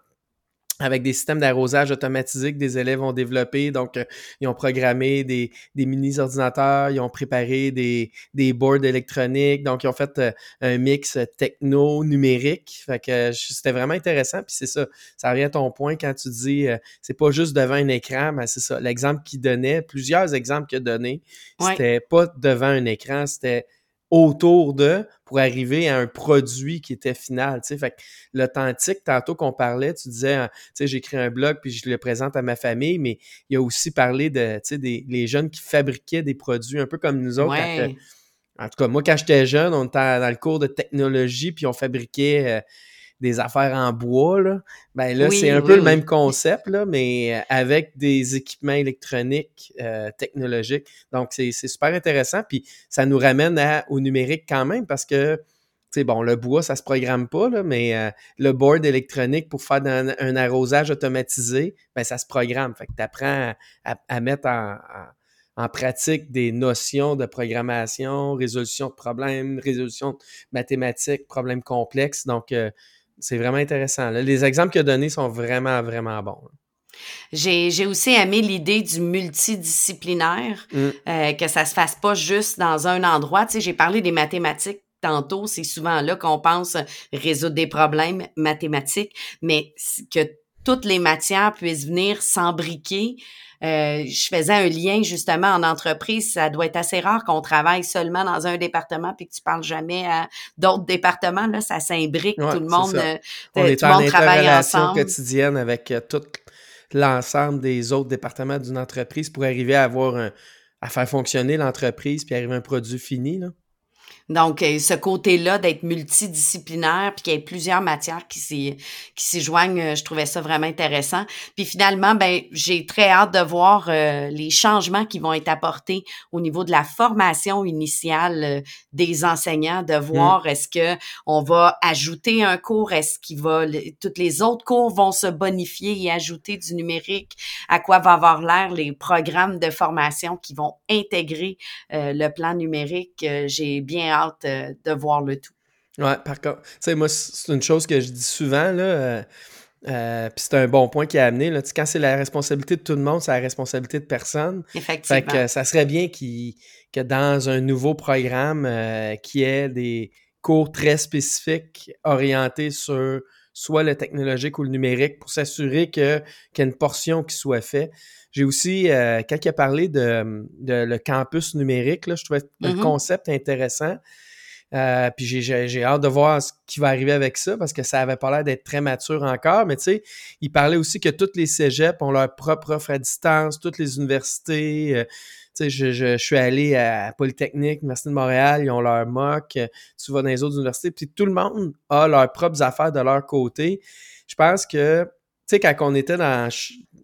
avec des systèmes d'arrosage automatisés que des élèves ont développés. Donc, euh, ils ont programmé des, des mini-ordinateurs, ils ont préparé des, des boards électroniques. Donc, ils ont fait euh, un mix techno-numérique. Fait que euh, c'était vraiment intéressant. Puis c'est ça, ça revient à ton point quand tu dis, c'est pas juste devant un écran, mais c'est ça. L'exemple qu'il donnait, plusieurs exemples qu'il a donnés, c'était pas devant un écran, c'était autour de pour arriver à un produit qui était final. Tu sais. Fait l'authentique, tantôt qu'on parlait, tu disais, hein, tu sais, j'écris un blog puis je le présente à ma famille, mais il a aussi parlé de, tu sais, des les jeunes qui fabriquaient des produits un peu comme nous autres. en tout cas, moi, quand j'étais jeune, on était dans le cours de technologie puis on fabriquait euh, des affaires en bois, là, ben là, c'est un peu le même concept, là, mais euh, avec des équipements électroniques euh, technologiques. Donc, c'est super intéressant. Puis ça nous ramène à, au numérique quand même parce que, tu sais, bon, le bois, ça se programme pas, là, mais euh, le board électronique pour faire un, arrosage automatisé, ben ça se programme. Fait que tu apprends à, mettre en, en pratique des notions de programmation, résolution de problèmes, résolution de mathématiques, problèmes complexes. Donc, c'est vraiment intéressant. Les exemples qu'il a donnés sont vraiment, vraiment bons. J'ai aussi aimé l'idée du multidisciplinaire, mm. euh, que ça se fasse pas juste dans un endroit. Tu sais, j'ai parlé des mathématiques tantôt, c'est souvent là qu'on pense résoudre des problèmes mathématiques, mais que toutes les matières puissent venir s'embriquer euh, je faisais un lien justement en entreprise. Ça doit être assez rare qu'on travaille seulement dans un département puis que tu parles jamais à d'autres départements. Là, ça s'imbrique. tout le monde, euh, On est en interrelation quotidienne avec euh, tout l'ensemble des autres départements d'une entreprise pour arriver à avoir à faire fonctionner l'entreprise puis arriver à un produit fini. Là. Donc, euh, ce côté-là d'être multidisciplinaire, puis qu'il y ait plusieurs matières qui s'y, qui s'y joignent, euh, je trouvais ça vraiment intéressant. Puis finalement, ben, j'ai très hâte de voir euh, les changements qui vont être apportés au niveau de la formation initiale des enseignants, de mmh. voir est-ce que on va ajouter un cours, est-ce qu'il va, toutes les autres cours vont se bonifier et ajouter du numérique, à quoi va avoir l'air les programmes de formation qui vont intégrer le plan numérique. j'ai bien hâte euh, de voir le tout. Ouais, par contre, tu sais, moi, c'est une chose que je dis souvent, là. Euh, euh, puis c'est un bon point qui a amené. Là. Quand c'est la responsabilité de tout le monde, c'est la responsabilité de personne. Effectivement. Fait que ça serait bien que dans un nouveau programme, qui ait des cours très spécifiques orientés sur soit le technologique ou le numérique pour s'assurer qu'il y a une portion qui soit faite. J'ai aussi, euh, quand il a parlé de, le campus numérique, là, je trouvais le mm-hmm. concept intéressant. Euh, puis j'ai hâte de voir ce qui va arriver avec ça parce que ça avait pas l'air d'être très mature encore. Mais tu sais, il parlait aussi que toutes les cégeps ont leur propre offre à distance, toutes les universités. Euh, je, suis allé à Polytechnique, Université de Montréal, ils ont leur MOC, tu vas dans les autres universités, puis tout le monde a leurs propres affaires de leur côté. Je pense que, tu sais, quand on était dans,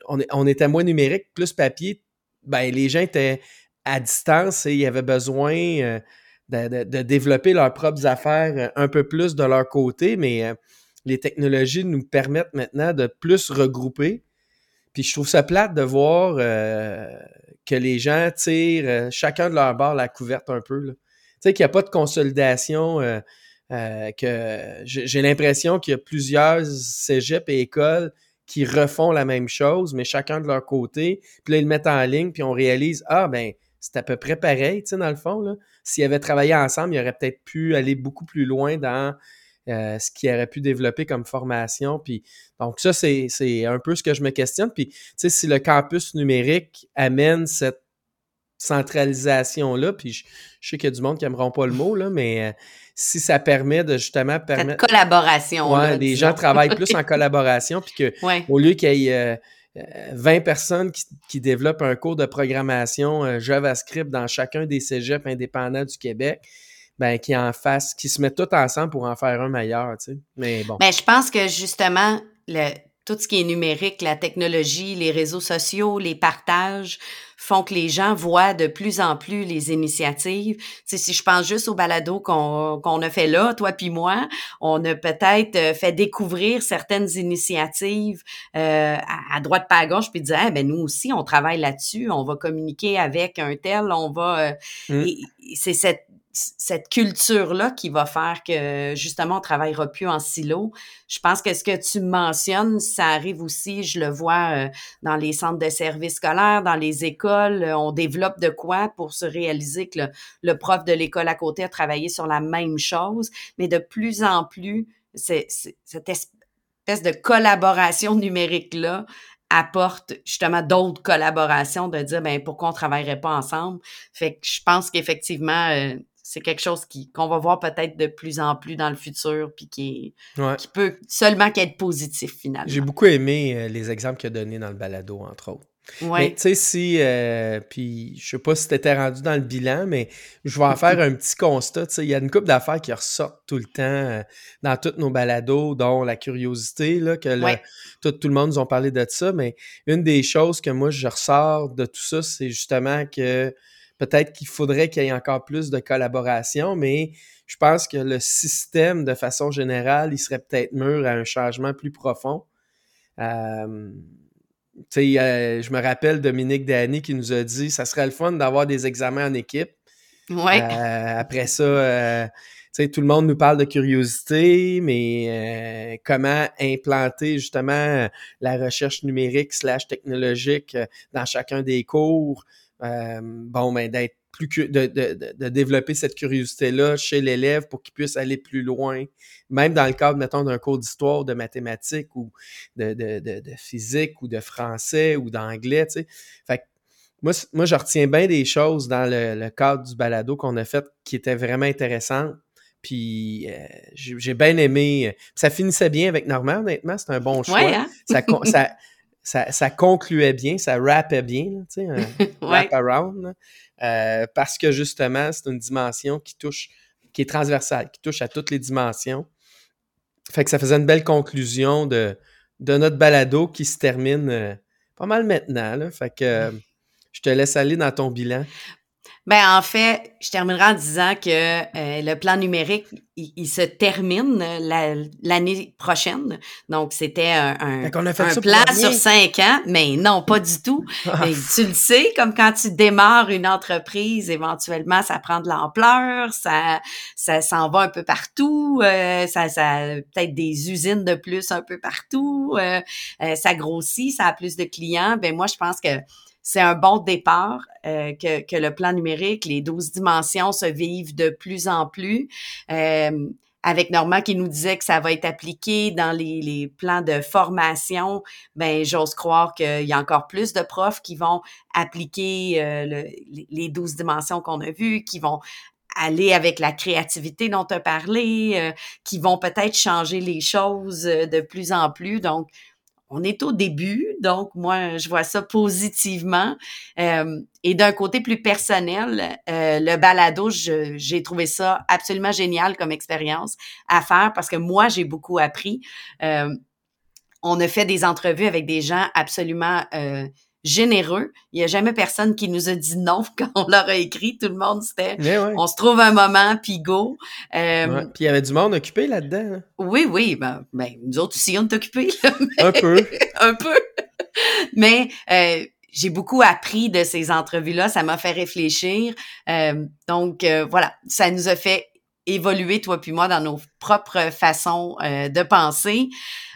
on, était moins numérique, plus papier, ben les gens étaient à distance et ils avaient besoin euh, de, développer leurs propres affaires euh, un peu plus de leur côté, mais euh, les technologies nous permettent maintenant de plus regrouper. Puis je trouve ça plate de voir que les gens tirent chacun de leur bord la couverte un peu. Tu sais, qu'il n'y a pas de consolidation, que j'ai l'impression qu'il y a plusieurs cégeps et écoles qui refont la même chose, mais chacun de leur côté. Puis là, ils le mettent en ligne, puis on réalise, ah ben, c'est à peu près pareil, tu sais, dans le fond. S'ils avaient travaillé ensemble, ils auraient peut-être pu aller beaucoup plus loin dans euh, ce qu'ils auraient pu développer comme formation. Puis, donc, ça, c'est un peu ce que je me questionne. Puis, tu sais, si le campus numérique amène cette centralisation-là, puis je, sais qu'il y a du monde qui n'aimeront pas le mot, là, mais euh, si ça permet de justement permettre. Cette collaboration. Ouais, les gens travaillent plus en collaboration, puis que au lieu qu'il y ait. 20 euh, personnes qui, développent un cours de programmation euh, JavaScript dans chacun des cégeps indépendants du Québec, ben, qui en fassent, qui se mettent tous ensemble pour en faire un meilleur, tu sais. Mais bon. Ben, je pense que justement, le, tout ce qui est numérique, la technologie, les réseaux sociaux, les partages font que les gens voient de plus en plus les initiatives. Tu si je pense juste au balado qu'on qu'on a fait là, toi puis moi, on a peut-être euh, fait découvrir certaines initiatives euh, à, droite pas à gauche, puis dire, ah, ben nous aussi, on travaille là-dessus, on va communiquer avec un tel, on va... Euh, mmh. C'est cette cette culture-là qui va faire que justement on travaillera plus en silo. Je pense que ce que tu mentionnes, ça arrive aussi, je le vois euh, dans les centres de services scolaires, dans les écoles, euh, on développe de quoi pour se réaliser que le, prof de l'école à côté a travaillé sur la même chose, mais de plus en plus, c'est, cette espèce de collaboration numérique-là apporte justement d'autres collaborations, de dire ben pourquoi on travaillerait pas ensemble? Fait que je pense qu'effectivement, euh, c'est quelque chose qui qu'on va voir peut-être de plus en plus dans le futur, puis qui, qui peut seulement qu'être positif finalement. J'ai beaucoup aimé euh, les exemples qu'il a donnés dans le balado, entre autres. Ouais. Mais tu sais, si, euh, puis je sais pas si tu étais rendu dans le bilan, mais je vais en faire un petit constat. Tu sais, il y a une couple d'affaires qui ressortent tout le temps euh, dans tous nos balados, dont la curiosité, là, que tout, tout, le monde nous a parlé de ça, mais une des choses que moi je ressors de tout ça, c'est justement que Peut-être qu'il faudrait qu'il y ait encore plus de collaboration, mais je pense que le système, de façon générale, il serait peut-être mûr à un changement plus profond. Euh, euh, je me rappelle Dominique Dany qui nous a dit ça serait le fun d'avoir des examens en équipe. Ouais. Euh, après ça, tout le monde nous parle de curiosité, mais comment implanter justement la recherche numérique slash technologique dans chacun des cours, euh, bon, ben, d'être plus de, de, de, développer cette curiosité-là chez l'élève pour qu'il puisse aller plus loin, même dans le cadre, mettons, d'un cours d'histoire, de mathématiques ou de, de, physique ou de français ou d'anglais, tu sais. Fait moi, moi, je retiens bien des choses dans le, cadre du balado qu'on a fait qui étaient vraiment intéressantes. Puis euh, j'ai bien aimé. Ça finissait bien avec Normand, honnêtement. C'est un bon choix. Hein? ça, ça, ça, concluait bien, ça rappait bien, tu sais, un wrap around, euh, parce que justement, c'est une dimension qui touche, qui est transversale, qui touche à toutes les dimensions. Fait que ça faisait une belle conclusion de, de notre balado qui se termine euh, pas mal maintenant. Là. Fait que euh, je te laisse aller dans ton bilan. Ben en fait, je terminerai en disant que euh, le plan numérique, il, se termine l'année prochaine. Donc, c'était un, un, plan sur cinq ans, mais non, pas du tout. Ah. tu le sais, comme quand tu démarres une entreprise, éventuellement, ça prend de l'ampleur, ça, ça s'en va un peu partout, euh, ça, ça peut-être des usines de plus un peu partout, euh, ça grossit, ça a plus de clients. Ben moi, je pense que c'est un bon départ euh, que, le plan numérique, les 12 dimensions se vivent de plus en plus. Euh, avec Normand qui nous disait que ça va être appliqué dans les, les plans de formation, ben j'ose croire qu'il y a encore plus de profs qui vont appliquer euh, les 12 dimensions qu'on a vues, qui vont aller avec la créativité dont tu as parlé, qui vont peut-être changer les choses de plus en plus. Donc, on est au début, donc moi, je vois ça positivement. Euh, et d'un côté plus personnel, euh, le balado, j'ai trouvé ça absolument génial comme expérience à faire parce que moi, j'ai beaucoup appris. Euh, on a fait des entrevues avec des gens absolument généreux. Il n'y a jamais personne qui nous a dit non quand on leur a écrit. Tout le monde, c'était on se trouve un moment, puis go. Euh, Puis il y avait du monde occupé là-dedans. Hein? Oui, oui. Ben, ben, nous autres aussi, on est occupés. un peu. un peu. mais euh, j'ai beaucoup appris de ces entrevues-là. Ça m'a fait réfléchir. Euh, donc, euh, voilà, ça nous a fait évoluer, toi puis moi, dans nos propres façons euh, de penser.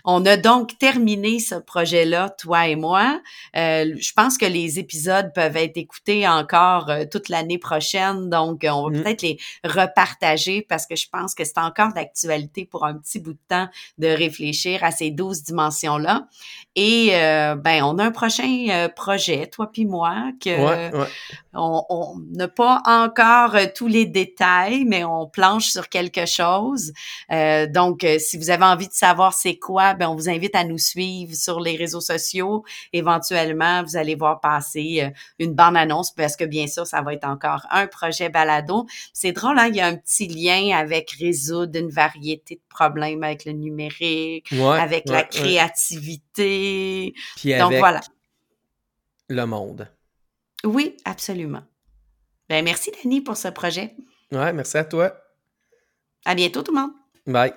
On a donc terminé ce projet-là, toi et moi. Euh, je pense que les épisodes peuvent être écoutés encore euh, toute l'année prochaine, donc on va mmh. peut-être les repartager parce que je pense que c'est encore d'actualité pour un petit bout de temps de réfléchir à ces douze dimensions-là. Et ben, on a un prochain projet, toi puis moi, que on n'a pas encore tous les détails, mais on planche sur quelque chose. Euh, donc, euh, si vous avez envie de savoir c'est quoi, ben on vous invite à nous suivre sur les réseaux sociaux. Éventuellement, vous allez voir passer euh, une bande-annonce parce que bien sûr, ça va être encore un projet balado. C'est drôle, hein? il y a un petit lien avec résoudre une variété de problèmes avec le numérique, avec la créativité. donc voilà. Le monde. Oui, absolument. Ben, merci, Dani, pour ce projet. Ouais, merci à toi. À bientôt, tout le monde. Bye.